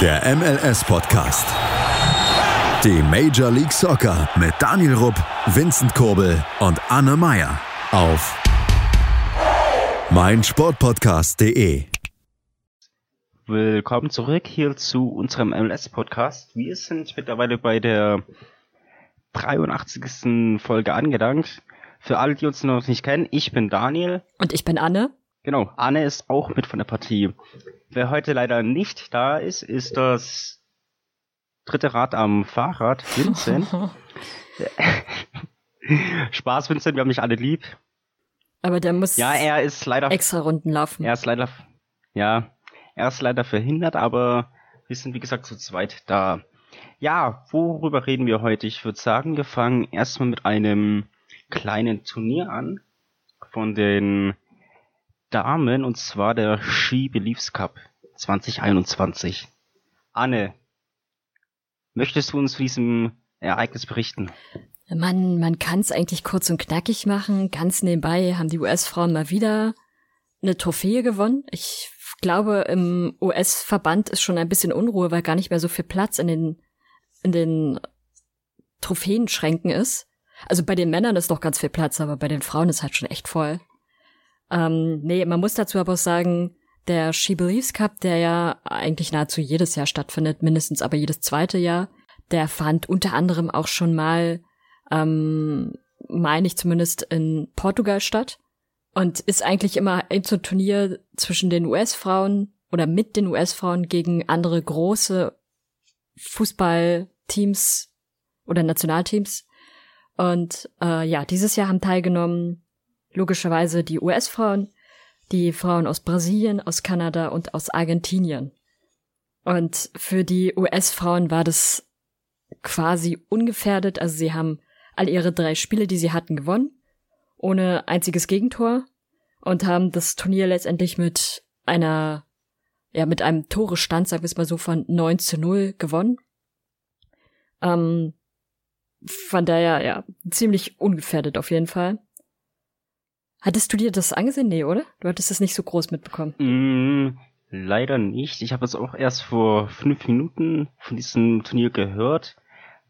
Der MLS-Podcast. Die Major League Soccer mit Daniel Rupp, Vincent Kurbel und Anne Meyer auf meinsportpodcast.de. Willkommen zurück hier zu unserem MLS-Podcast. Wir sind mittlerweile bei der 83. Folge angelangt. Für alle, die uns noch nicht kennen, ich bin Daniel. Und ich bin Anne. Genau, Anne ist auch mit von der Partie. Wer heute leider nicht da ist, ist das dritte Rad am Fahrrad, Vincent. Spaß, Vincent, wir haben dich alle lieb. Aber der muss ja, er ist leider extra Runden laufen. Er ist leider, ja, er ist leider verhindert, aber wir sind wie gesagt zu zweit da. Ja, worüber reden wir heute? Ich würde sagen, wir fangen erstmal mit einem kleinen Turnier an von den Damen und zwar der Ski Beliefs Cup 2021. Anne, möchtest du uns zu diesem Ereignis berichten? Man, man kann es eigentlich kurz und knackig machen. Ganz nebenbei haben die US-Frauen mal wieder eine Trophäe gewonnen. Ich glaube, im US-Verband ist schon ein bisschen Unruhe, weil gar nicht mehr so viel Platz in den, in den Trophäenschränken ist. Also bei den Männern ist noch ganz viel Platz, aber bei den Frauen ist halt schon echt voll. Ähm, nee, man muss dazu aber auch sagen, der She Believes Cup, der ja eigentlich nahezu jedes Jahr stattfindet, mindestens aber jedes zweite Jahr, der fand unter anderem auch schon mal, ähm, meine ich zumindest, in Portugal statt und ist eigentlich immer ein so Turnier zwischen den US-Frauen oder mit den US-Frauen gegen andere große Fußballteams oder Nationalteams. Und äh, ja, dieses Jahr haben teilgenommen logischerweise die US-Frauen, die Frauen aus Brasilien, aus Kanada und aus Argentinien. Und für die US-Frauen war das quasi ungefährdet. Also sie haben all ihre drei Spiele, die sie hatten, gewonnen, ohne einziges Gegentor und haben das Turnier letztendlich mit einer, ja, mit einem Torestand, sagen wir es mal so, von 9 zu 0 gewonnen. Ähm, von daher, ja, ziemlich ungefährdet auf jeden Fall. Hattest du dir das angesehen? Nee, oder? Du hattest es nicht so groß mitbekommen. Mm, leider nicht. Ich habe es auch erst vor fünf Minuten von diesem Turnier gehört.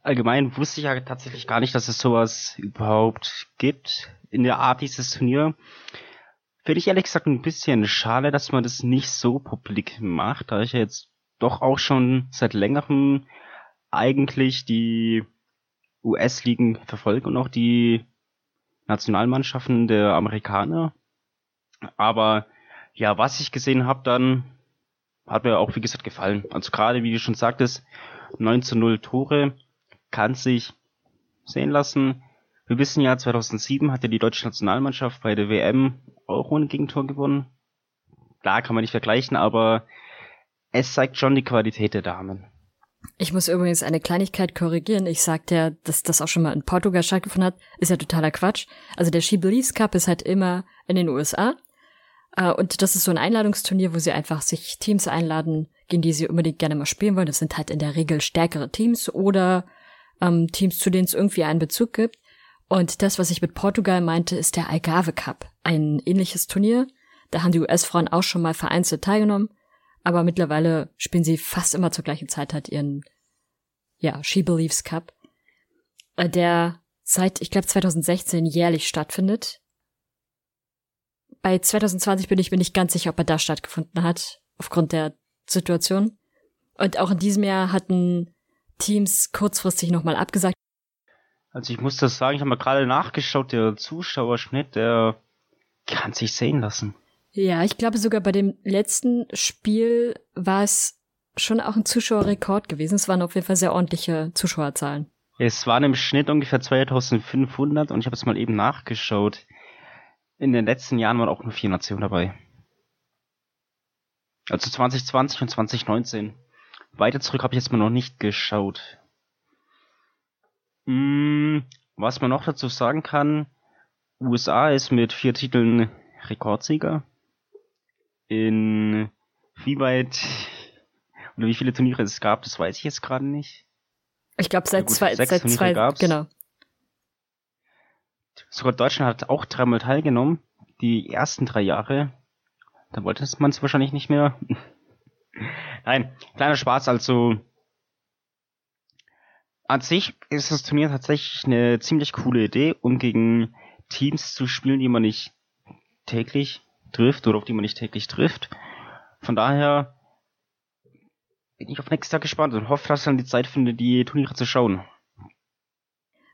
Allgemein wusste ich ja tatsächlich gar nicht, dass es sowas überhaupt gibt in der Art dieses Turnier. Finde ich ehrlich gesagt ein bisschen schade, dass man das nicht so publik macht, da ich ja jetzt doch auch schon seit längerem eigentlich die US-Ligen verfolge und auch die Nationalmannschaften der Amerikaner. Aber ja, was ich gesehen habe, dann hat mir auch, wie gesagt, gefallen. Also gerade, wie du schon sagtest, 9 zu 0 Tore kann sich sehen lassen. Wir wissen ja, 2007 hat ja die deutsche Nationalmannschaft bei der WM auch ohne Gegentor gewonnen. Klar kann man nicht vergleichen, aber es zeigt schon die Qualität der Damen. Ich muss übrigens eine Kleinigkeit korrigieren. Ich sagte ja, dass das auch schon mal in Portugal stattgefunden hat. Ist ja totaler Quatsch. Also der She Believes Cup ist halt immer in den USA. Äh, und das ist so ein Einladungsturnier, wo sie einfach sich Teams einladen, gegen die sie unbedingt gerne mal spielen wollen. Das sind halt in der Regel stärkere Teams oder ähm, Teams, zu denen es irgendwie einen Bezug gibt. Und das, was ich mit Portugal meinte, ist der Algarve Cup. Ein ähnliches Turnier. Da haben die US-Frauen auch schon mal vereinzelt teilgenommen aber mittlerweile spielen sie fast immer zur gleichen Zeit halt ihren, ja, She Believes Cup, äh, der seit, ich glaube, 2016 jährlich stattfindet. Bei 2020 bin ich mir nicht ganz sicher, ob er da stattgefunden hat, aufgrund der Situation. Und auch in diesem Jahr hatten Teams kurzfristig nochmal abgesagt. Also ich muss das sagen, ich habe mal gerade nachgeschaut, der Zuschauerschnitt, der kann sich sehen lassen. Ja, ich glaube sogar bei dem letzten Spiel war es schon auch ein Zuschauerrekord gewesen. Es waren auf jeden Fall sehr ordentliche Zuschauerzahlen. Es waren im Schnitt ungefähr 2500 und ich habe es mal eben nachgeschaut. In den letzten Jahren waren auch nur vier Nationen dabei. Also 2020 und 2019. Weiter zurück habe ich jetzt mal noch nicht geschaut. Hm, was man noch dazu sagen kann, USA ist mit vier Titeln Rekordsieger in wie weit oder wie viele Turniere es gab, das weiß ich jetzt gerade nicht. Ich glaube seit ja, zwei, seit Turniere zwei, gab's. genau. Sogar Deutschland hat auch dreimal teilgenommen, die ersten drei Jahre. Da wollte man es wahrscheinlich nicht mehr. Nein, kleiner Spaß, also an sich ist das Turnier tatsächlich eine ziemlich coole Idee, um gegen Teams zu spielen, die man nicht täglich trifft oder auf die man nicht täglich trifft. Von daher bin ich auf nächstes Jahr gespannt und hoffe, dass ich dann die Zeit finde, die Turniere zu schauen.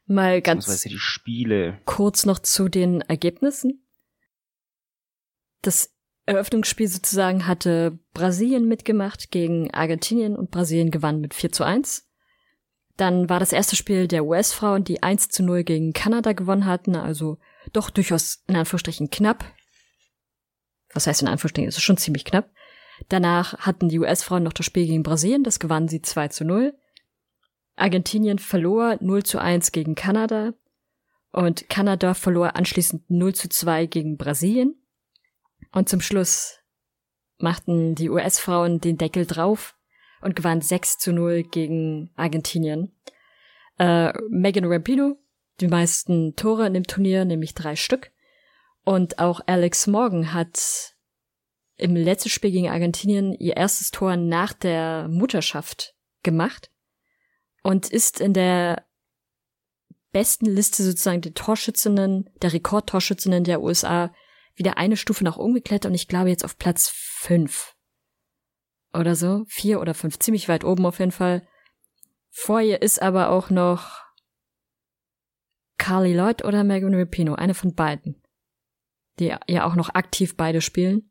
Mal ganz die Spiele. kurz noch zu den Ergebnissen. Das Eröffnungsspiel sozusagen hatte Brasilien mitgemacht gegen Argentinien und Brasilien gewann mit 4 zu 1. Dann war das erste Spiel der US-Frauen, die 1 zu 0 gegen Kanada gewonnen hatten, also doch durchaus in Anführungsstrichen knapp. Was heißt in Anführungsstrichen? Es ist schon ziemlich knapp. Danach hatten die US-Frauen noch das Spiel gegen Brasilien, das gewannen sie 2 zu 0. Argentinien verlor 0 zu 1 gegen Kanada und Kanada verlor anschließend 0 zu 2 gegen Brasilien. Und zum Schluss machten die US-Frauen den Deckel drauf und gewann 6 zu 0 gegen Argentinien. Äh, Megan Rapinoe, die meisten Tore in dem Turnier, nämlich drei Stück. Und auch Alex Morgan hat im letzten Spiel gegen Argentinien ihr erstes Tor nach der Mutterschaft gemacht und ist in der besten Liste sozusagen der Torschützinnen, der Rekordtorschützinnen der USA wieder eine Stufe nach oben geklettert und ich glaube jetzt auf Platz fünf oder so. Vier oder fünf, ziemlich weit oben auf jeden Fall. Vor ihr ist aber auch noch Carly Lloyd oder Megan Rapino, eine von beiden. Die ja auch noch aktiv beide spielen.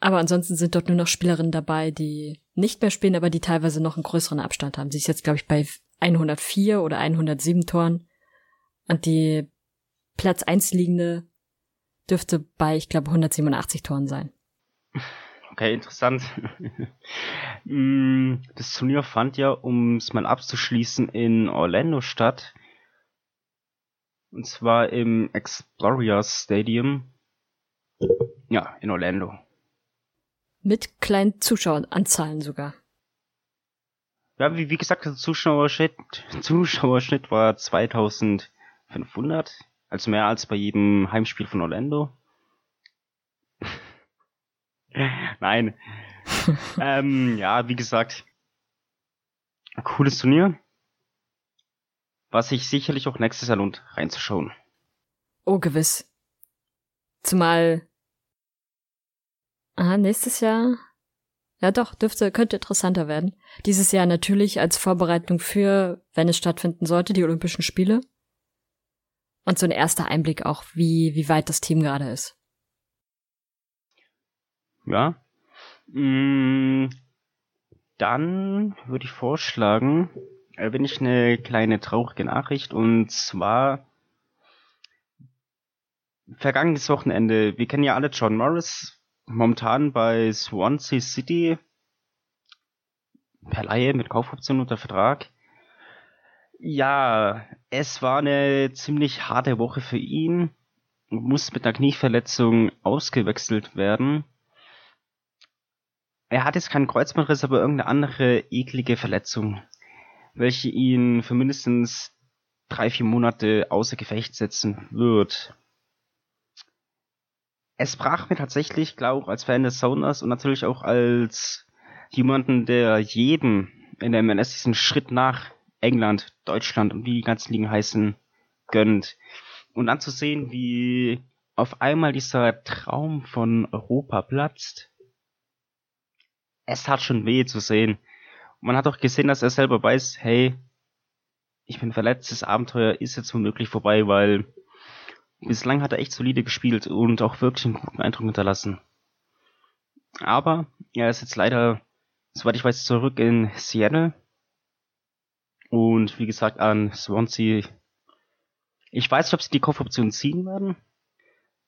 Aber ansonsten sind dort nur noch Spielerinnen dabei, die nicht mehr spielen, aber die teilweise noch einen größeren Abstand haben. Sie ist jetzt, glaube ich, bei 104 oder 107 Toren. Und die Platz 1 liegende dürfte bei, ich glaube, 187 Toren sein. Okay, interessant. Mm, das Turnier fand ja, um es mal abzuschließen, in Orlando statt. Und zwar im Exploria Stadium. Ja, in Orlando. Mit kleinen Zuschaueranzahlen sogar. Ja, wie, wie gesagt, der Zuschauerschnitt, Zuschauerschnitt war 2500. Also mehr als bei jedem Heimspiel von Orlando. Nein. ähm, ja, wie gesagt, cooles Turnier. Was sich sicherlich auch nächstes Jahr lohnt, reinzuschauen. Oh, gewiss. Zumal. Aha, nächstes Jahr. Ja, doch, dürfte, könnte interessanter werden. Dieses Jahr natürlich als Vorbereitung für, wenn es stattfinden sollte, die Olympischen Spiele. Und so ein erster Einblick auch, wie, wie weit das Team gerade ist. Ja. Mm, dann würde ich vorschlagen, bin ich eine kleine traurige Nachricht und zwar vergangenes Wochenende. Wir kennen ja alle John Morris, momentan bei Swansea City per Laie mit Kaufoption unter Vertrag. Ja, es war eine ziemlich harte Woche für ihn. Muss mit einer Knieverletzung ausgewechselt werden. Er hat jetzt keinen Kreuzbandriss, aber irgendeine andere eklige Verletzung, welche ihn für mindestens drei, vier Monate außer Gefecht setzen wird. Es brach mir tatsächlich, glaube ich, als Fan des Sounders und natürlich auch als jemanden, der jeden in der MLS diesen Schritt nach England, Deutschland und wie die ganzen Ligen heißen, gönnt. Und dann zu sehen, wie auf einmal dieser Traum von Europa platzt es tat schon weh zu sehen. Man hat auch gesehen, dass er selber weiß, hey, ich bin verletzt, das Abenteuer ist jetzt womöglich vorbei, weil bislang hat er echt solide gespielt und auch wirklich einen guten Eindruck hinterlassen. Aber er ist jetzt leider, soweit ich weiß, zurück in Seattle. Und wie gesagt, an Swansea. Ich weiß nicht, ob sie die Kaufoption ziehen werden.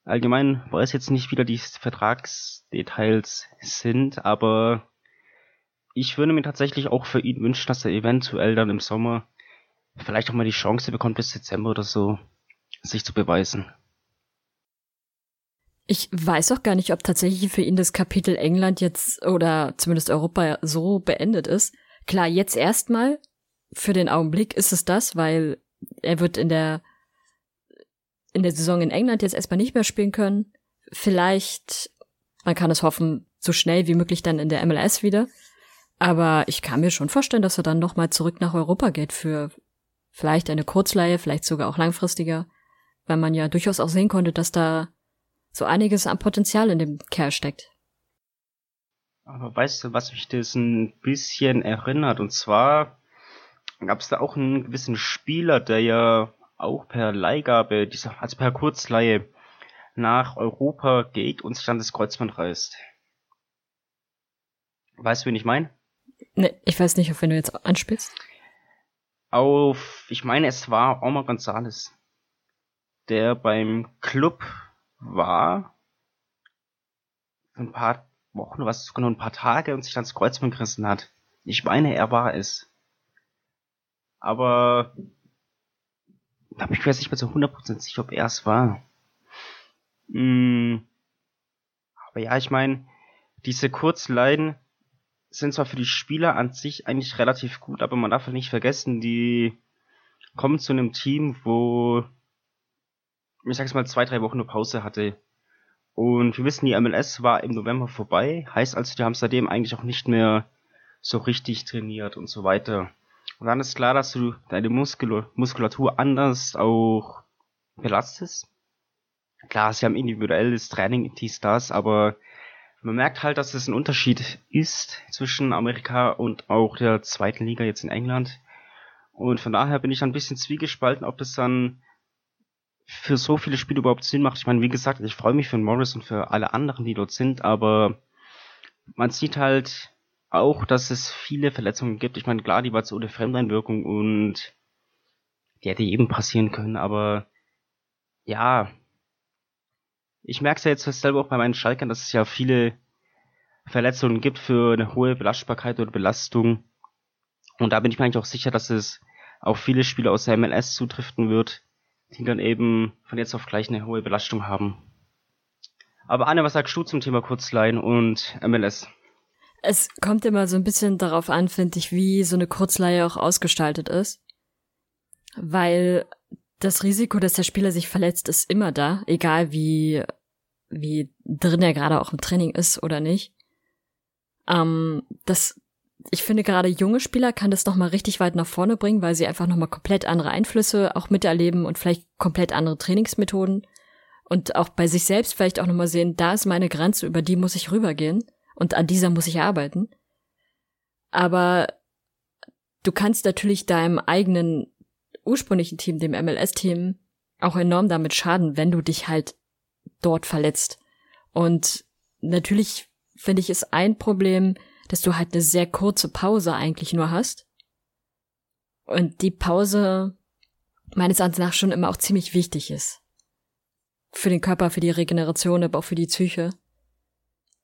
Allgemein weiß jetzt nicht, wie da die Vertragsdetails sind, aber ich würde mir tatsächlich auch für ihn wünschen, dass er eventuell dann im Sommer vielleicht auch mal die Chance bekommt, bis Dezember oder so sich zu beweisen. Ich weiß auch gar nicht, ob tatsächlich für ihn das Kapitel England jetzt oder zumindest Europa so beendet ist. Klar, jetzt erstmal, für den Augenblick ist es das, weil er wird in der in der Saison in England jetzt erstmal nicht mehr spielen können. Vielleicht, man kann es hoffen, so schnell wie möglich dann in der MLS wieder. Aber ich kann mir schon vorstellen, dass er dann nochmal zurück nach Europa geht für vielleicht eine Kurzleihe, vielleicht sogar auch langfristiger, weil man ja durchaus auch sehen konnte, dass da so einiges an Potenzial in dem Kerl steckt. Aber weißt du, was mich das ein bisschen erinnert? Und zwar gab es da auch einen gewissen Spieler, der ja auch per Leihgabe, also per Kurzleihe nach Europa geht und sich dann das Kreuzband reißt. Weißt du, wen ich meine? Ne, ich weiß nicht, auf wen du jetzt anspielst. Auf, ich meine, es war Omar Gonzalez, der beim Club war, ein paar Wochen, was nur ein paar Tage und sich dann das Kreuzband gerissen hat. Ich meine, er war es. Aber aber ich weiß nicht mehr so 100% sicher, ob er es war. Hm. Aber ja, ich meine, diese Kurzleiden sind zwar für die Spieler an sich eigentlich relativ gut, aber man darf halt nicht vergessen, die kommen zu einem Team, wo ich sag's mal zwei, drei Wochen nur Pause hatte. Und wir wissen, die MLS war im November vorbei, heißt also, die haben seitdem eigentlich auch nicht mehr so richtig trainiert und so weiter. Und dann ist klar, dass du deine Muskul Muskulatur anders auch belastest. Klar, sie haben individuelles Training, dies, das, aber man merkt halt, dass es ein Unterschied ist zwischen Amerika und auch der zweiten Liga jetzt in England. Und von daher bin ich ein bisschen zwiegespalten, ob das dann für so viele Spiele überhaupt Sinn macht. Ich meine, wie gesagt, ich freue mich für Morris und für alle anderen, die dort sind, aber man sieht halt auch, dass es viele Verletzungen gibt. Ich meine, klar, die war zu ohne Fremdeinwirkung und die hätte eben passieren können, aber ja, ich merke es ja jetzt selber auch bei meinen Schalkern, dass es ja viele Verletzungen gibt für eine hohe Belastbarkeit oder Belastung. Und da bin ich mir eigentlich auch sicher, dass es auf viele Spieler aus der MLS zutriften wird, die dann eben von jetzt auf gleich eine hohe Belastung haben. Aber Anne, was sagst du zum Thema Kurzleihen und MLS? Es kommt immer so ein bisschen darauf an, finde ich, wie so eine Kurzleihe auch ausgestaltet ist. Weil das Risiko, dass der Spieler sich verletzt, ist immer da, egal wie, wie drin er gerade auch im Training ist oder nicht. Ähm, das, ich finde gerade junge Spieler kann das nochmal richtig weit nach vorne bringen, weil sie einfach nochmal komplett andere Einflüsse auch miterleben und vielleicht komplett andere Trainingsmethoden und auch bei sich selbst vielleicht auch nochmal sehen, da ist meine Grenze, über die muss ich rübergehen und an dieser muss ich arbeiten. Aber du kannst natürlich deinem eigenen ursprünglichen Team, dem MLS-Team, auch enorm damit schaden, wenn du dich halt dort verletzt. Und natürlich finde ich es ein Problem, dass du halt eine sehr kurze Pause eigentlich nur hast. Und die Pause meines Erachtens nach schon immer auch ziemlich wichtig ist. Für den Körper, für die Regeneration, aber auch für die Psyche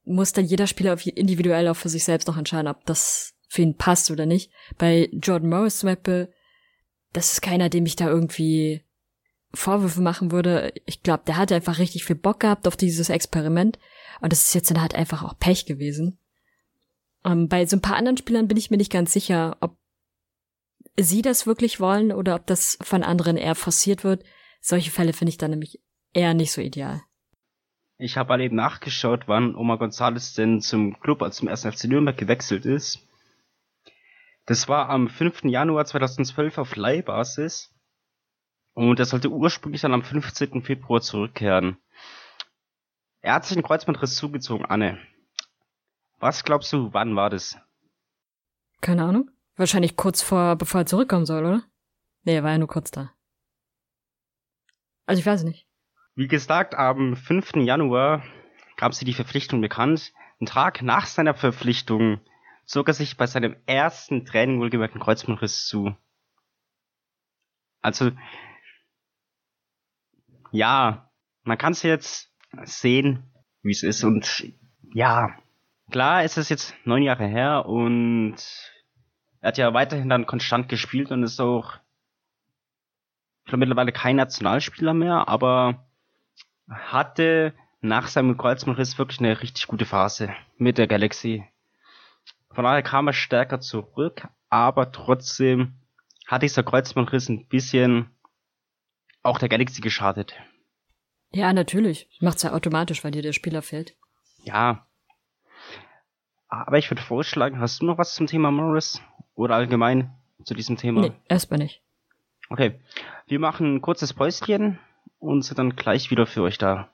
muss dann jeder Spieler individuell auch für sich selbst noch entscheiden, ob das für ihn passt oder nicht. Bei Jordan Morris zum Beispiel, das ist keiner, dem ich da irgendwie Vorwürfe machen würde. Ich glaube, der hat einfach richtig viel Bock gehabt auf dieses Experiment. Und das ist jetzt dann halt einfach auch Pech gewesen. Ähm, bei so ein paar anderen Spielern bin ich mir nicht ganz sicher, ob sie das wirklich wollen oder ob das von anderen eher forciert wird. Solche Fälle finde ich dann nämlich eher nicht so ideal. Ich habe halt eben nachgeschaut, wann Omar González denn zum Club, also zum 1. FC Nürnberg gewechselt ist. Das war am 5. Januar 2012 auf Leihbasis. Und er sollte ursprünglich dann am 15. Februar zurückkehren. Er hat sich einen Kreuzbandriss zugezogen, Anne. Was glaubst du, wann war das? Keine Ahnung. Wahrscheinlich kurz vor, bevor er zurückkommen soll, oder? Nee, er war ja nur kurz da. Also ich weiß nicht. Wie gesagt, am 5. Januar gab sie die Verpflichtung bekannt. Ein Tag nach seiner Verpflichtung zog er sich bei seinem ersten Training wohlgemerkt einen Kreuzbandriss zu. Also, ja, man kann es jetzt sehen, wie es ist. Und ja, klar ist es jetzt neun Jahre her und er hat ja weiterhin dann konstant gespielt und ist auch glaube mittlerweile kein Nationalspieler mehr, aber hatte nach seinem Kreuzbandriss wirklich eine richtig gute Phase mit der Galaxy. Von daher kam er stärker zurück, aber trotzdem hat dieser Kreuzbandriss ein bisschen auch der Galaxy geschadet. Ja, natürlich. Macht's ja automatisch, weil dir der Spieler fehlt. Ja. Aber ich würde vorschlagen, hast du noch was zum Thema Morris? Oder allgemein zu diesem Thema? Nee, erstmal nicht. Okay. Wir machen ein kurzes Päuschen und sind dann gleich wieder für euch da.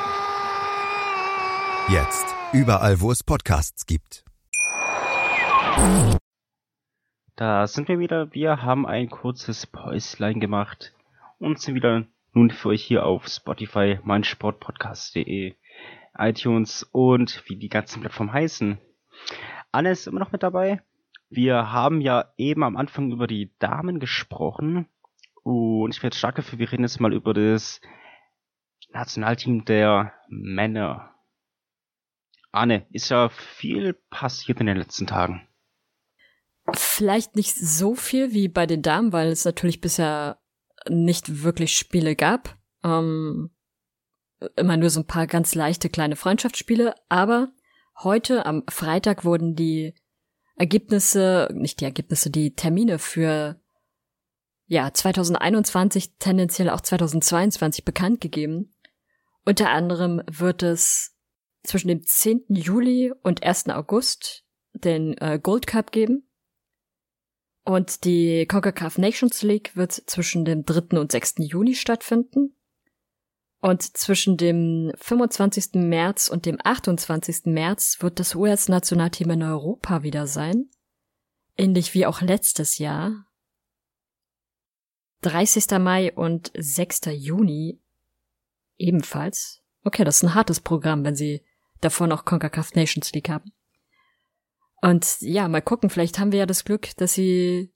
Jetzt. Überall, wo es Podcasts gibt. Da sind wir wieder. Wir haben ein kurzes Päuslein gemacht und sind wieder nun für euch hier auf Spotify, meinsportpodcast.de, iTunes und wie die ganzen Plattformen heißen. Anne ist immer noch mit dabei. Wir haben ja eben am Anfang über die Damen gesprochen und ich jetzt stark dafür, wir reden jetzt mal über das Nationalteam der Männer. Anne, ist ja viel passiert in den letzten Tagen. Vielleicht nicht so viel wie bei den Damen, weil es natürlich bisher nicht wirklich Spiele gab. Ähm, immer nur so ein paar ganz leichte kleine Freundschaftsspiele. Aber heute am Freitag wurden die Ergebnisse, nicht die Ergebnisse, die Termine für ja 2021, tendenziell auch 2022 bekannt gegeben. Unter anderem wird es zwischen dem 10. Juli und 1. August den äh, Gold Cup geben. Und die CONCACAF Nations League wird zwischen dem 3. und 6. Juni stattfinden. Und zwischen dem 25. März und dem 28. März wird das US-Nationalteam in Europa wieder sein. Ähnlich wie auch letztes Jahr. 30. Mai und 6. Juni ebenfalls. Okay, das ist ein hartes Programm, wenn sie davor noch CONCACAF Nations League haben. Und ja, mal gucken, vielleicht haben wir ja das Glück, dass sie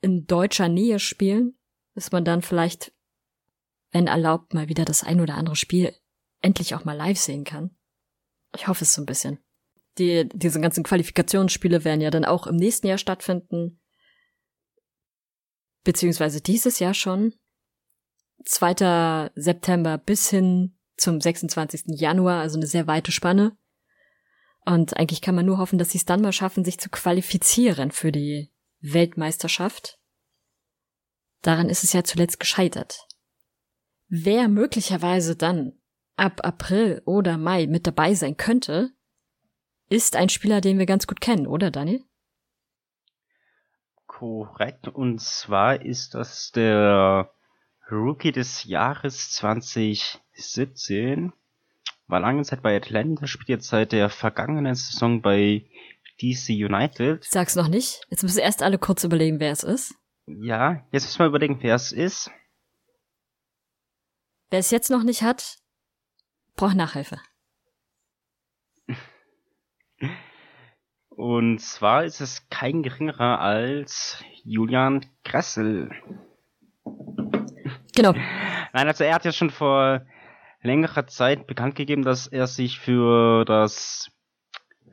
in deutscher Nähe spielen, dass man dann vielleicht, wenn erlaubt, mal wieder das ein oder andere Spiel endlich auch mal live sehen kann. Ich hoffe es so ein bisschen. Die, diese ganzen Qualifikationsspiele werden ja dann auch im nächsten Jahr stattfinden. Beziehungsweise dieses Jahr schon. 2. September bis hin zum 26. Januar, also eine sehr weite Spanne. Und eigentlich kann man nur hoffen, dass sie es dann mal schaffen, sich zu qualifizieren für die Weltmeisterschaft. Daran ist es ja zuletzt gescheitert. Wer möglicherweise dann ab April oder Mai mit dabei sein könnte, ist ein Spieler, den wir ganz gut kennen, oder Daniel? Korrekt, und zwar ist das der Rookie des Jahres 2017. War lange Zeit bei Atlanta, spielt jetzt seit der vergangenen Saison bei DC United. Sag's noch nicht. Jetzt müssen erst alle kurz überlegen, wer es ist. Ja, jetzt müssen wir überlegen, wer es ist. Wer es jetzt noch nicht hat, braucht Nachhilfe. Und zwar ist es kein geringerer als Julian Gressel. Genau. Nein, also er hat ja schon vor längerer Zeit bekannt gegeben, dass er sich für das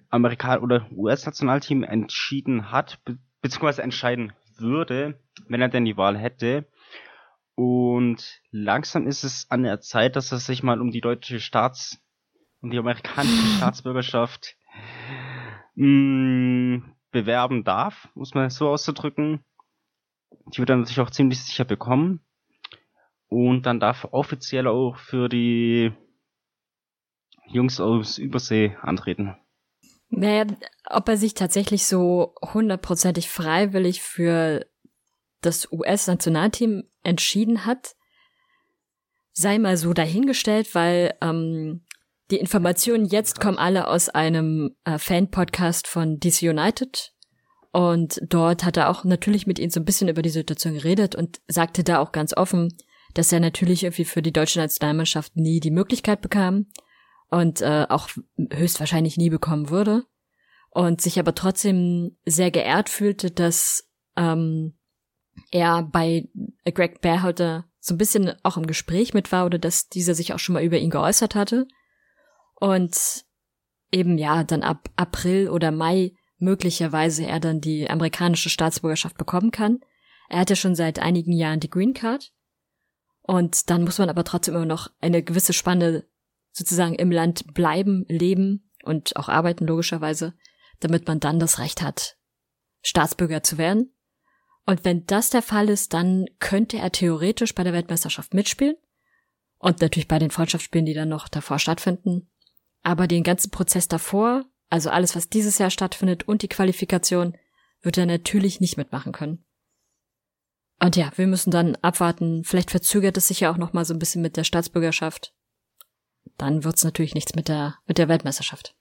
Amerikan- oder US-Nationalteam entschieden hat, be beziehungsweise entscheiden würde, wenn er denn die Wahl hätte. Und langsam ist es an der Zeit, dass er sich mal um die deutsche Staats- um die amerikanische Staatsbürgerschaft mh, mm, bewerben darf, muss man so auszudrücken. Die wird er natürlich auch ziemlich sicher bekommen. Und dann darf offiziell auch für die Jungs aus Übersee antreten. Naja, ob er sich tatsächlich so hundertprozentig freiwillig für das US-Nationalteam entschieden hat, sei mal so dahingestellt, weil ähm, die Informationen jetzt kommen alle aus einem äh, Fan-Podcast von DC United. Und dort hat er auch natürlich mit ihnen so ein bisschen über die Situation geredet und sagte da auch ganz offen, dass er natürlich irgendwie für die deutsche Nationalmannschaft nie die Möglichkeit bekam und äh, auch höchstwahrscheinlich nie bekommen würde und sich aber trotzdem sehr geehrt fühlte, dass ähm, er bei Greg Berhalter so ein bisschen auch im Gespräch mit war oder dass dieser sich auch schon mal über ihn geäußert hatte Und eben ja, dann ab April oder Mai möglicherweise er dann die amerikanische Staatsbürgerschaft bekommen kann. Er hat ja schon seit einigen Jahren die Green Card. Und dann muss man aber trotzdem immer noch eine gewisse Spanne sozusagen im Land bleiben, leben und auch arbeiten logischerweise, damit man dann das Recht hat, Staatsbürger zu werden. Und wenn das der Fall ist, dann könnte er theoretisch bei der Weltmeisterschaft mitspielen. Und natürlich bei den Freundschaftsspielen, die dann noch davor stattfinden. Aber den ganzen Prozess davor, also alles, was dieses Jahr stattfindet und die Qualifikation, wird er natürlich nicht mitmachen können. Und ja, wir müssen dann abwarten. Vielleicht verzögert es sich ja auch noch mal so ein bisschen mit der Staatsbürgerschaft. Dann wird's natürlich nichts mit der mit der Weltmeisterschaft.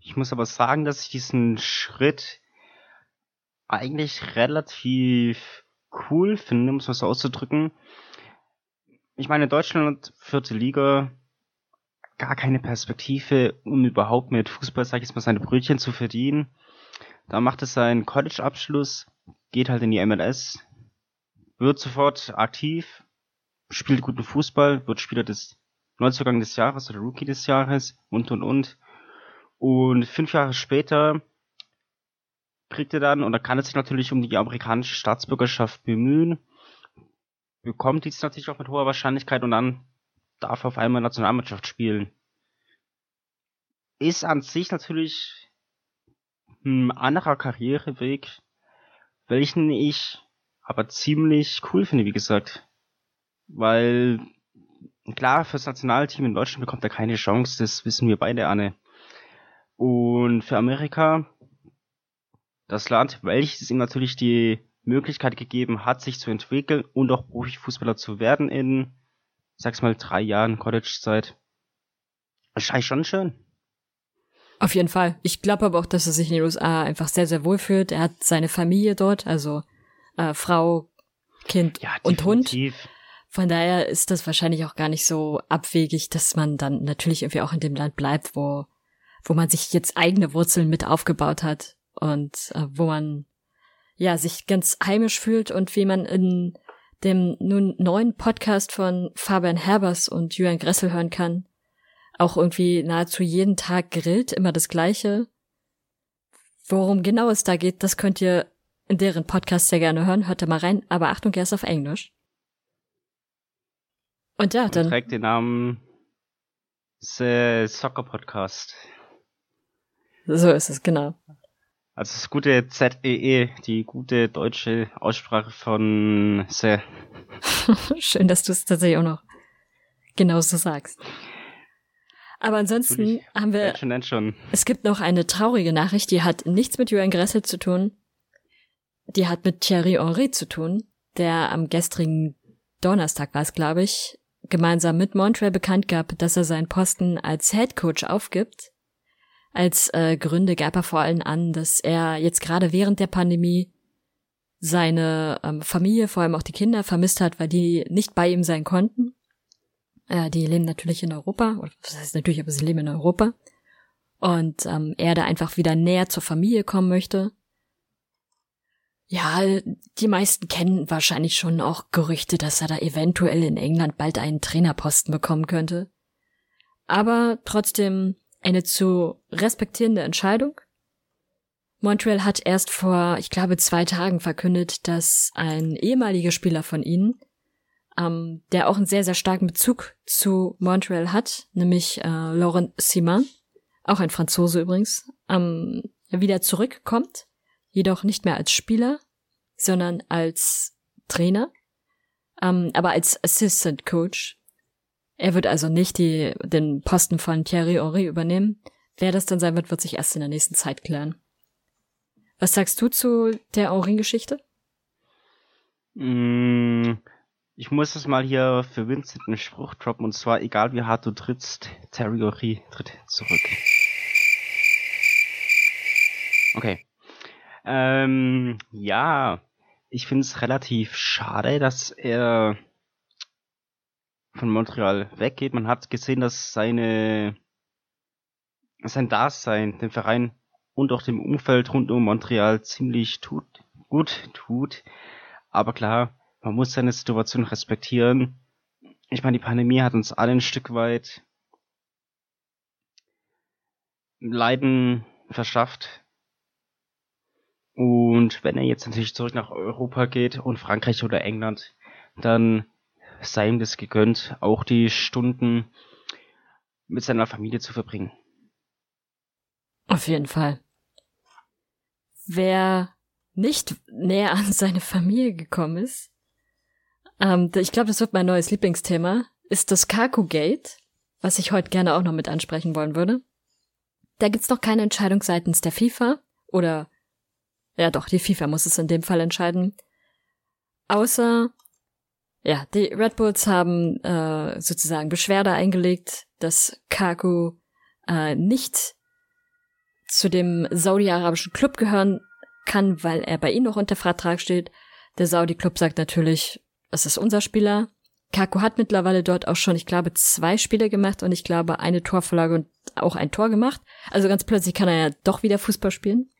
Ich muss aber sagen, dass ich diesen Schritt eigentlich relativ cool finde, um es mal so auszudrücken. Ich meine, Deutschland, vierte Liga, gar keine Perspektive, um überhaupt mit Fußball, sag ich jetzt mal, seine Brötchen zu verdienen. Da macht es seinen College-Abschluss, geht halt in die MLS, wird sofort aktiv, spielt guten Fußball, wird Spieler des Neuzugang des Jahres oder Rookie des Jahres und und und. Und fünf Jahre später kriegt er dann, und da kann er sich natürlich um die amerikanische Staatsbürgerschaft bemühen, bekommt dies natürlich auch mit hoher Wahrscheinlichkeit und dann darf er auf einmal Nationalmannschaft spielen. Ist an sich natürlich ein anderer Karriereweg, welchen ich aber ziemlich cool finde, wie gesagt. Weil, klar, fürs Nationalteam in Deutschland bekommt er keine Chance, das wissen wir beide, Anne. Und für Amerika, das Land, welches ihm natürlich die Möglichkeit gegeben hat, sich zu entwickeln und auch Profifußballer zu werden in, sag's mal, drei Jahren College-Zeit. Wahrscheinlich schon schön. Auf jeden Fall. Ich glaube aber auch, dass er sich in den USA einfach sehr, sehr wohl fühlt. Er hat seine Familie dort, also äh, Frau, Kind ja, und Hund. Von daher ist das wahrscheinlich auch gar nicht so abwegig, dass man dann natürlich irgendwie auch in dem Land bleibt, wo wo man sich jetzt eigene Wurzeln mit aufgebaut hat und äh, wo man ja sich ganz heimisch fühlt und wie man in dem nun neuen Podcast von Fabian Herbers und Julian Gressel hören kann, auch irgendwie nahezu jeden Tag grillt, immer das gleiche. Worum genau es da geht, das könnt ihr in deren Podcast sehr gerne hören, hört da mal rein, aber Achtung, er ist auf Englisch. Und ja, dann. Und trägt den Namen The Soccer Podcast. So ist es, genau. Also das gute ZEE, e, die gute deutsche Aussprache von Se. Schön, dass du es tatsächlich auch noch genauso sagst. Aber ansonsten Natürlich. haben wir. Schon, schon. Es gibt noch eine traurige Nachricht, die hat nichts mit Julian Gressel zu tun. Die hat mit Thierry Henry zu tun, der am gestrigen Donnerstag war es, glaube ich, gemeinsam mit Montreal bekannt gab, dass er seinen Posten als Head Coach aufgibt als äh, Gründe gab er vor allem an, dass er jetzt gerade während der Pandemie seine ähm, Familie, vor allem auch die Kinder, vermisst hat, weil die nicht bei ihm sein konnten. Äh, die leben natürlich in Europa, oder das heißt natürlich, aber sie leben in Europa. Und ähm, er da einfach wieder näher zur Familie kommen möchte. Ja, die meisten kennen wahrscheinlich schon auch Gerüchte, dass er da eventuell in England bald einen Trainerposten bekommen könnte. Aber trotzdem eine zu respektierende Entscheidung. Montreal hat erst vor, ich glaube, zwei Tagen verkündet, dass ein ehemaliger Spieler von ihnen, ähm, der auch einen sehr, sehr starken Bezug zu Montreal hat, nämlich äh, Laurent Simon, auch ein Franzose übrigens, ähm, wieder zurückkommt, jedoch nicht mehr als Spieler, sondern als Trainer, ähm, aber als Assistant Coach er wird also nicht die, den Posten von Thierry Henry übernehmen. Wer das dann sein wird, wird sich erst in der nächsten Zeit klären. Was sagst du zu der Henry-Geschichte? Mm, ich muss es mal hier für Vincent einen Spruch droppen, und zwar, egal wie hart du trittst, Terry Henry tritt zurück. Okay. Ähm, ja, ich finde es relativ schade, dass er von Montreal weggeht. Man hat gesehen, dass seine sein Dasein dem Verein und auch dem Umfeld rund um Montreal ziemlich tut, gut tut. Aber klar, man muss seine Situation respektieren. ich meine, die Pandemie hat uns alle ein Stück weit Leiden verschafft. Und wenn er jetzt natürlich zurück nach Europa geht und Frankreich oder England, dann sei ihm das gegönnt, auch die Stunden mit seiner Familie zu verbringen. Auf jeden Fall. Wer nicht näher an seine Familie gekommen ist, ähm, ich glaube, das wird mein neues Lieblingsthema, ist das Kaku Gate, was ich heute gerne auch noch mit ansprechen wollen würde. Da gibt's noch keine Entscheidung seitens der FIFA oder ja doch, die FIFA muss es in dem Fall entscheiden. Außer ja, die Red Bulls haben äh, sozusagen Beschwerde eingelegt, dass Kaku äh, nicht zu dem saudi-arabischen Club gehören kann, weil er bei ihnen noch unter Vertrag steht. Der Saudi-Club sagt natürlich, es ist unser Spieler. Kaku hat mittlerweile dort auch schon, ich glaube, zwei Spiele gemacht und ich glaube eine Torvorlage und auch ein Tor gemacht. Also ganz plötzlich kann er ja doch wieder Fußball spielen.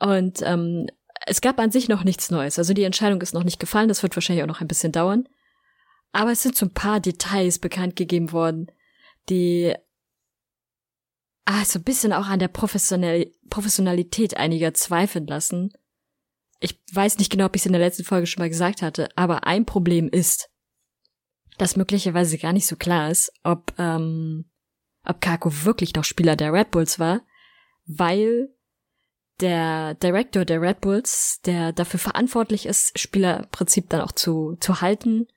Und ähm, es gab an sich noch nichts Neues. Also die Entscheidung ist noch nicht gefallen. Das wird wahrscheinlich auch noch ein bisschen dauern. Aber es sind so ein paar Details bekannt gegeben worden, die ah, so ein bisschen auch an der Professional Professionalität einiger zweifeln lassen. Ich weiß nicht genau, ob ich es in der letzten Folge schon mal gesagt hatte, aber ein Problem ist, dass möglicherweise gar nicht so klar ist, ob, ähm, ob Kako wirklich noch Spieler der Red Bulls war, weil der Director der Red Bulls, der dafür verantwortlich ist, Spielerprinzip dann auch zu, zu halten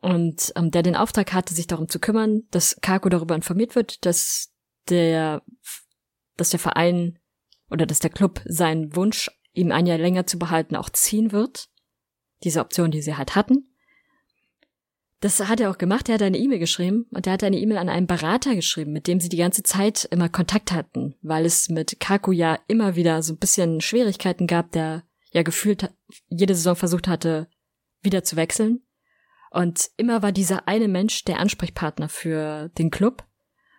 und ähm, der den Auftrag hatte, sich darum zu kümmern, dass Kako darüber informiert wird, dass der, dass der Verein oder dass der Club seinen Wunsch, ihm ein Jahr länger zu behalten, auch ziehen wird. Diese Option, die sie halt hatten. Das hat er auch gemacht. Er hat eine E-Mail geschrieben und er hat eine E-Mail an einen Berater geschrieben, mit dem sie die ganze Zeit immer Kontakt hatten, weil es mit Kaku ja immer wieder so ein bisschen Schwierigkeiten gab, der ja gefühlt jede Saison versucht hatte, wieder zu wechseln. Und immer war dieser eine Mensch der Ansprechpartner für den Club.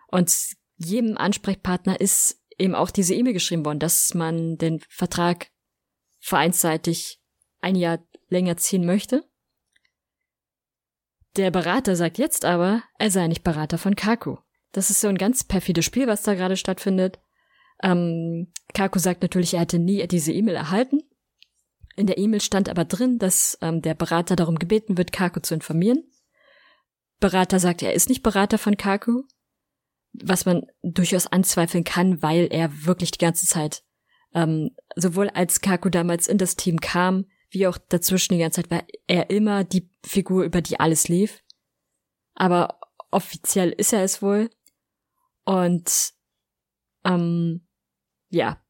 Und jedem Ansprechpartner ist eben auch diese E-Mail geschrieben worden, dass man den Vertrag vereinsseitig ein Jahr länger ziehen möchte. Der Berater sagt jetzt aber, er sei nicht Berater von Kaku. Das ist so ein ganz perfides Spiel, was da gerade stattfindet. Ähm, Kaku sagt natürlich, er hätte nie diese E-Mail erhalten. In der E-Mail stand aber drin, dass ähm, der Berater darum gebeten wird, Kaku zu informieren. Berater sagt, er ist nicht Berater von Kaku, was man durchaus anzweifeln kann, weil er wirklich die ganze Zeit, ähm, sowohl als Kaku damals in das Team kam, wie auch dazwischen die ganze Zeit war er immer die Figur, über die alles lief. Aber offiziell ist er es wohl. Und ähm, ja,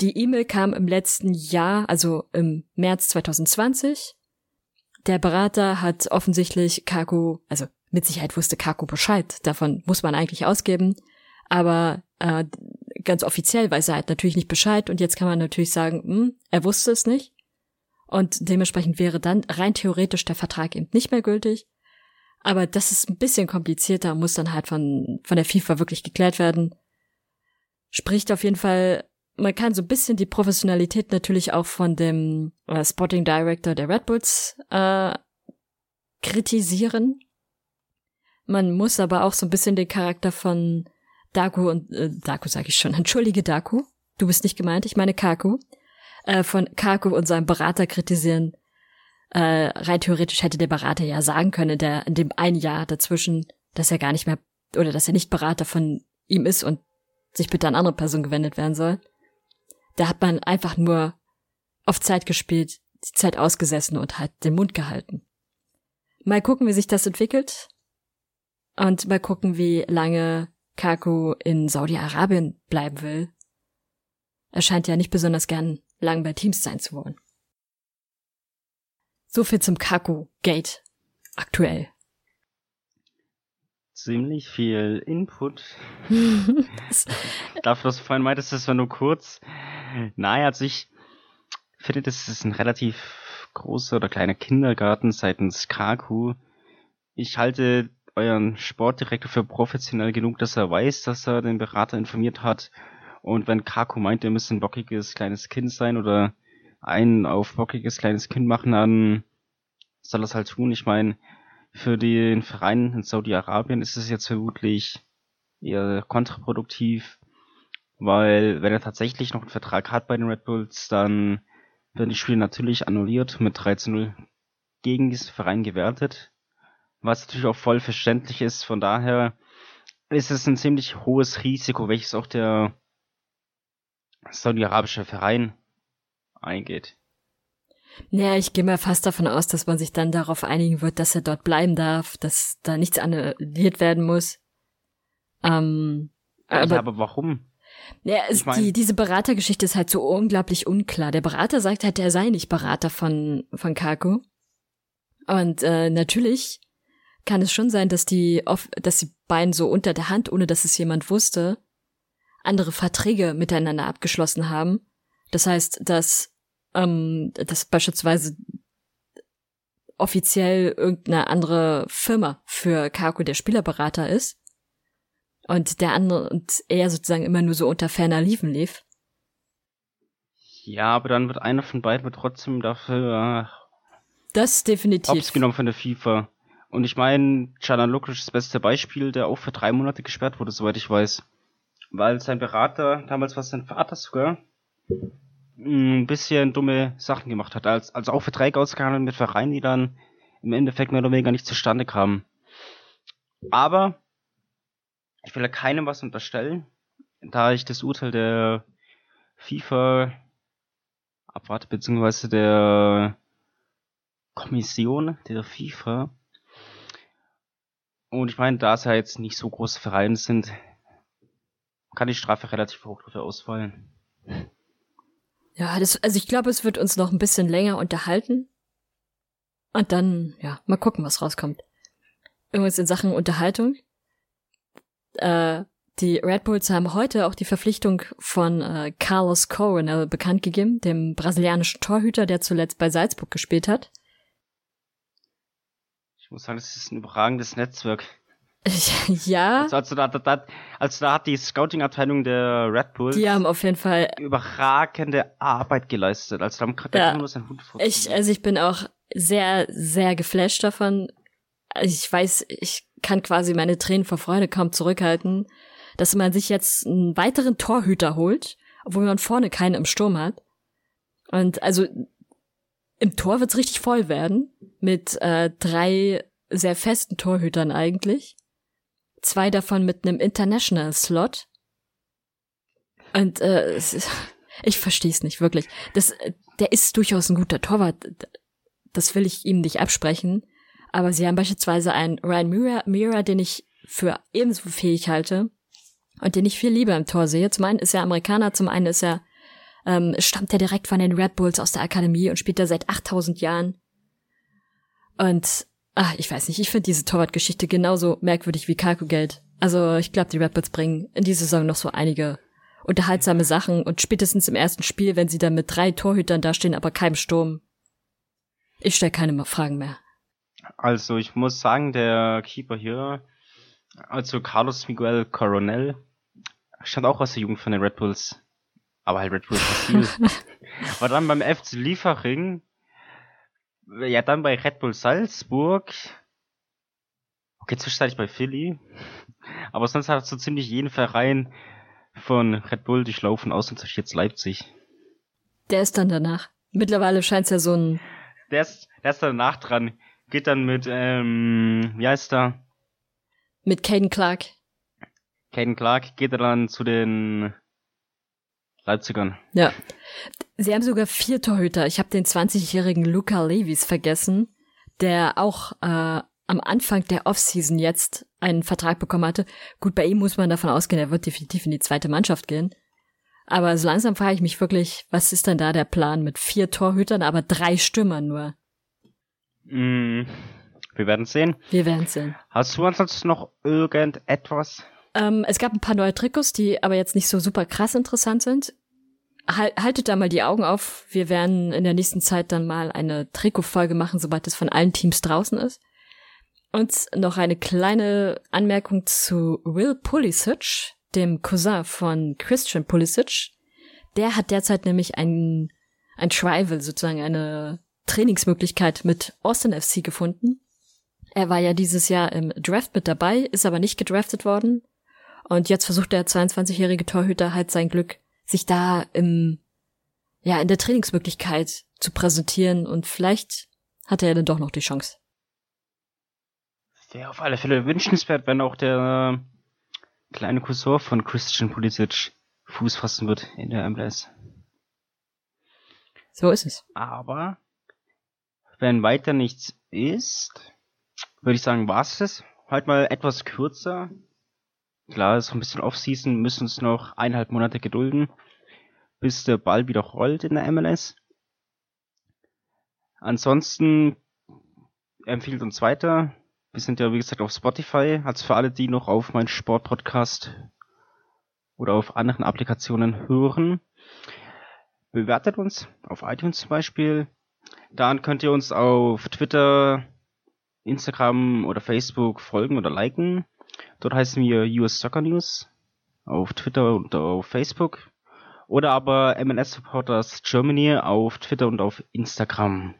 die E-Mail kam im letzten Jahr, also im März 2020. Der Berater hat offensichtlich Kaku, also mit Sicherheit wusste Kaku Bescheid, davon muss man eigentlich ausgeben, aber äh, ganz offiziell weiß er halt natürlich nicht Bescheid und jetzt kann man natürlich sagen, hm, er wusste es nicht. Und dementsprechend wäre dann rein theoretisch der Vertrag eben nicht mehr gültig. Aber das ist ein bisschen komplizierter, muss dann halt von, von der FIFA wirklich geklärt werden. Spricht auf jeden Fall, man kann so ein bisschen die Professionalität natürlich auch von dem äh, Spotting Director der Red Bulls äh, kritisieren. Man muss aber auch so ein bisschen den Charakter von Daku und äh, Daku sage ich schon, entschuldige Daku, du bist nicht gemeint, ich meine Kaku, äh, von Kaku und seinem Berater kritisieren. Äh, rein theoretisch hätte der Berater ja sagen können, der in dem ein Jahr dazwischen, dass er gar nicht mehr oder dass er nicht Berater von ihm ist und sich bitte an andere Personen gewendet werden soll. Da hat man einfach nur auf Zeit gespielt, die Zeit ausgesessen und halt den Mund gehalten. Mal gucken, wie sich das entwickelt. Und mal gucken, wie lange Kaku in Saudi-Arabien bleiben will. Er scheint ja nicht besonders gern lang bei Teams sein zu wollen. So viel zum Kaku-Gate aktuell. Ziemlich viel Input. Dafür, was du vorhin meintest, das war nur kurz. Naja, also ich finde, das ist ein relativ großer oder kleiner Kindergarten seitens Kaku. Ich halte euren Sportdirektor für professionell genug, dass er weiß, dass er den Berater informiert hat und wenn Kako meint, er müsse ein bockiges kleines Kind sein oder ein auf bockiges kleines Kind machen, dann soll das halt tun. Ich meine, Für den Verein in Saudi-Arabien ist es jetzt vermutlich eher kontraproduktiv, weil wenn er tatsächlich noch einen Vertrag hat bei den Red Bulls, dann werden die Spiele natürlich annulliert mit 13-0 gegen diesen Verein gewertet, was natürlich auch voll verständlich ist. Von daher ist es ein ziemlich hohes Risiko, welches auch der saudi-arabische Verein eingeht. Naja, ich gehe mal fast davon aus, dass man sich dann darauf einigen wird, dass er dort bleiben darf, dass da nichts annulliert werden muss. Ähm, aber, ja, aber warum? Ja, es, ich mein, die, diese Beratergeschichte ist halt so unglaublich unklar. Der Berater sagt halt, er sei nicht Berater von, von Kaku. Und äh, natürlich kann es schon sein, dass die, dass die beiden so unter der Hand, ohne dass es jemand wusste, andere Verträge miteinander abgeschlossen haben. Das heißt, dass, ähm, dass beispielsweise offiziell irgendeine andere Firma für Kaku der Spielerberater ist und der andere und er sozusagen immer nur so unter ferner Liefen lief. Ja, aber dann wird einer von beiden trotzdem dafür das definitiv Hops genommen von der FIFA. Und ich meine, Canan Lukic ist das beste Beispiel, der auch für drei Monate gesperrt wurde, soweit ich weiß. Weil sein Berater, damals war sein Vater sogar, ein bisschen dumme Sachen gemacht hat. Also, also auch Verträge ausgehandelt mit Vereinen, die dann im Endeffekt mehr oder weniger nicht zustande kamen. Aber ich will ja keinem was unterstellen, da ich das Urteil der FIFA abwarte, beziehungsweise der Kommission der FIFA. Und ich meine, da es ja jetzt nicht so große Vereine sind, kann die Strafe relativ hoch dafür ausfallen. Ja, das, also ich glaube, es wird uns noch ein bisschen länger unterhalten. Und dann, ja, mal gucken, was rauskommt. Irgendwas in Sachen Unterhaltung äh, die Red Bulls haben heute auch die Verpflichtung von äh, Carlos Coronel bekannt gegeben, dem brasilianischen Torhüter, der zuletzt bei Salzburg gespielt hat. Ich muss sagen, das ist ein überragendes Netzwerk. ja. Also, also, da, da, also da hat die Scouting-Abteilung der Red Bulls die haben auf jeden Fall überragende Arbeit geleistet. Also da kann ja, nur sein Hut ich, Also ich bin auch sehr, sehr geflasht davon. Ich weiß, ich kann quasi meine Tränen vor Freude kaum zurückhalten, dass man sich jetzt einen weiteren Torhüter holt, obwohl man vorne keinen im Sturm hat. Und also im Tor wird's richtig voll werden mit äh, drei sehr festen Torhütern eigentlich. Zwei davon mit einem International Slot. Und äh, ist, ich verstehe es nicht wirklich. Das, der ist durchaus ein guter Torwart. Das will ich ihm nicht absprechen. Aber sie haben beispielsweise einen Ryan Mira, Mira den ich für ebenso fähig halte und den ich viel lieber im Tor sehe. Zum einen ist er Amerikaner, zum einen ist er, ähm, stammt er direkt von den Red Bulls aus der Akademie und spielt da seit 8000 Jahren. Und, ach, ich weiß nicht, ich finde diese Torwartgeschichte genauso merkwürdig wie Kalkugeld. Also, ich glaube, die Red Bulls bringen in dieser Saison noch so einige unterhaltsame Sachen und spätestens im ersten Spiel, wenn sie dann mit drei Torhütern dastehen, aber keinem Sturm. Ich stelle keine Fragen mehr. Also ich muss sagen, der Keeper hier, also Carlos Miguel Coronel, stand auch aus der Jugend von den Red Bulls. Aber halt Red Bulls Brasil. War dann beim FC Liefering, ja dann bei Red Bull Salzburg, okay, zwischenzeitlich bei Philly, aber sonst hat so ziemlich jeden Verein von Red Bull durchlaufen, außer jetzt Leipzig. Der ist dann danach. Mittlerweile scheint es ja so ein... Der ist, der ist danach dran geht dann mit, ähm, wie heißt er? Mit Caden Clark. Caden Clark geht er dann zu den Leipzigern. Ja. Sie haben sogar vier Torhüter. Ich habe den 20-jährigen Luca Levis vergessen, der auch äh, am Anfang der Offseason jetzt einen Vertrag bekommen hatte. Gut, bei ihm muss man davon ausgehen, er wird definitiv in die zweite Mannschaft gehen. Aber so langsam frage ich mich wirklich, was ist denn da der Plan mit vier Torhütern, aber drei Stürmern nur? Mm, wir werden sehen. Wir werden sehen. Hast du ansonsten noch irgendetwas? Ähm, es gab ein paar neue Trikots, die aber jetzt nicht so super krass interessant sind. Haltet da mal die Augen auf. Wir werden in der nächsten Zeit dann mal eine Trikotfolge machen, sobald es von allen Teams draußen ist. Und noch eine kleine Anmerkung zu Will Pulisic, dem Cousin von Christian Pulisic. Der hat derzeit nämlich ein, ein Trival, sozusagen eine Trainingsmöglichkeit mit Austin FC gefunden. Er war ja dieses Jahr im Draft mit dabei, ist aber nicht gedraftet worden. Und jetzt versucht der 22-jährige Torhüter halt sein Glück, sich da im, ja, in der Trainingsmöglichkeit zu präsentieren und vielleicht hat er dann doch noch die Chance. Wäre auf alle Fälle wünschenswert, wenn auch der kleine Cousin von Christian Pulisic Fuß fassen wird in der MLS. So ist es. Aber wenn weiter nichts ist, würde ich sagen, war's es. Halt mal etwas kürzer. Klar, noch ein bisschen Off-Season, müssen uns noch eineinhalb Monate gedulden, bis der Ball wieder rollt in der MLS. Ansonsten empfiehlt uns weiter. Wir sind ja, wie gesagt, auf Spotify. Also für alle, die noch auf meinen Sportpodcast oder auf anderen Applikationen hören. Bewertet uns auf iTunes zum Beispiel. Dann könnt ihr uns auf Twitter, Instagram oder Facebook folgen oder liken. Dort heißen wir US Soccer News auf Twitter und auf Facebook. Oder aber MLS Supporters Germany auf Twitter und auf Instagram.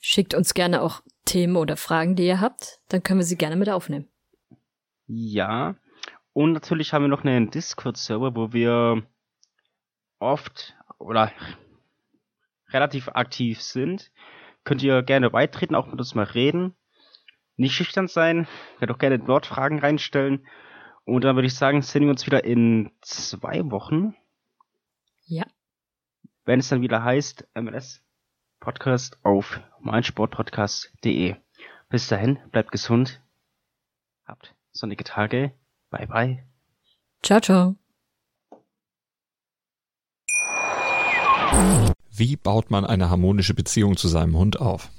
Schickt uns gerne auch Themen oder Fragen, die ihr habt. Dann können wir sie gerne mit aufnehmen. Ja. Und natürlich haben wir noch einen Discord-Server, wo wir oft oder relativ aktiv sind. Könnt ihr gerne beitreten, auch mit uns mal reden. Nicht schüchtern sein, könnt auch gerne dort Fragen reinstellen. Und dann würde ich sagen, sehen wir uns wieder in zwei Wochen. Ja. Wenn es dann wieder heißt, MLS Podcast auf meinsportpodcast.de. Bis dahin, bleibt gesund. Habt sonnige Tage. Bye bye. Ciao, ciao. Wie baut man eine harmonische Beziehung zu seinem Hund auf?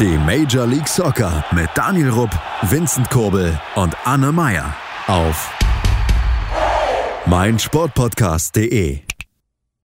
Die Major League Soccer mit Daniel Rupp, Vincent Kurbel und Anne Meyer auf meinsportpodcast.de.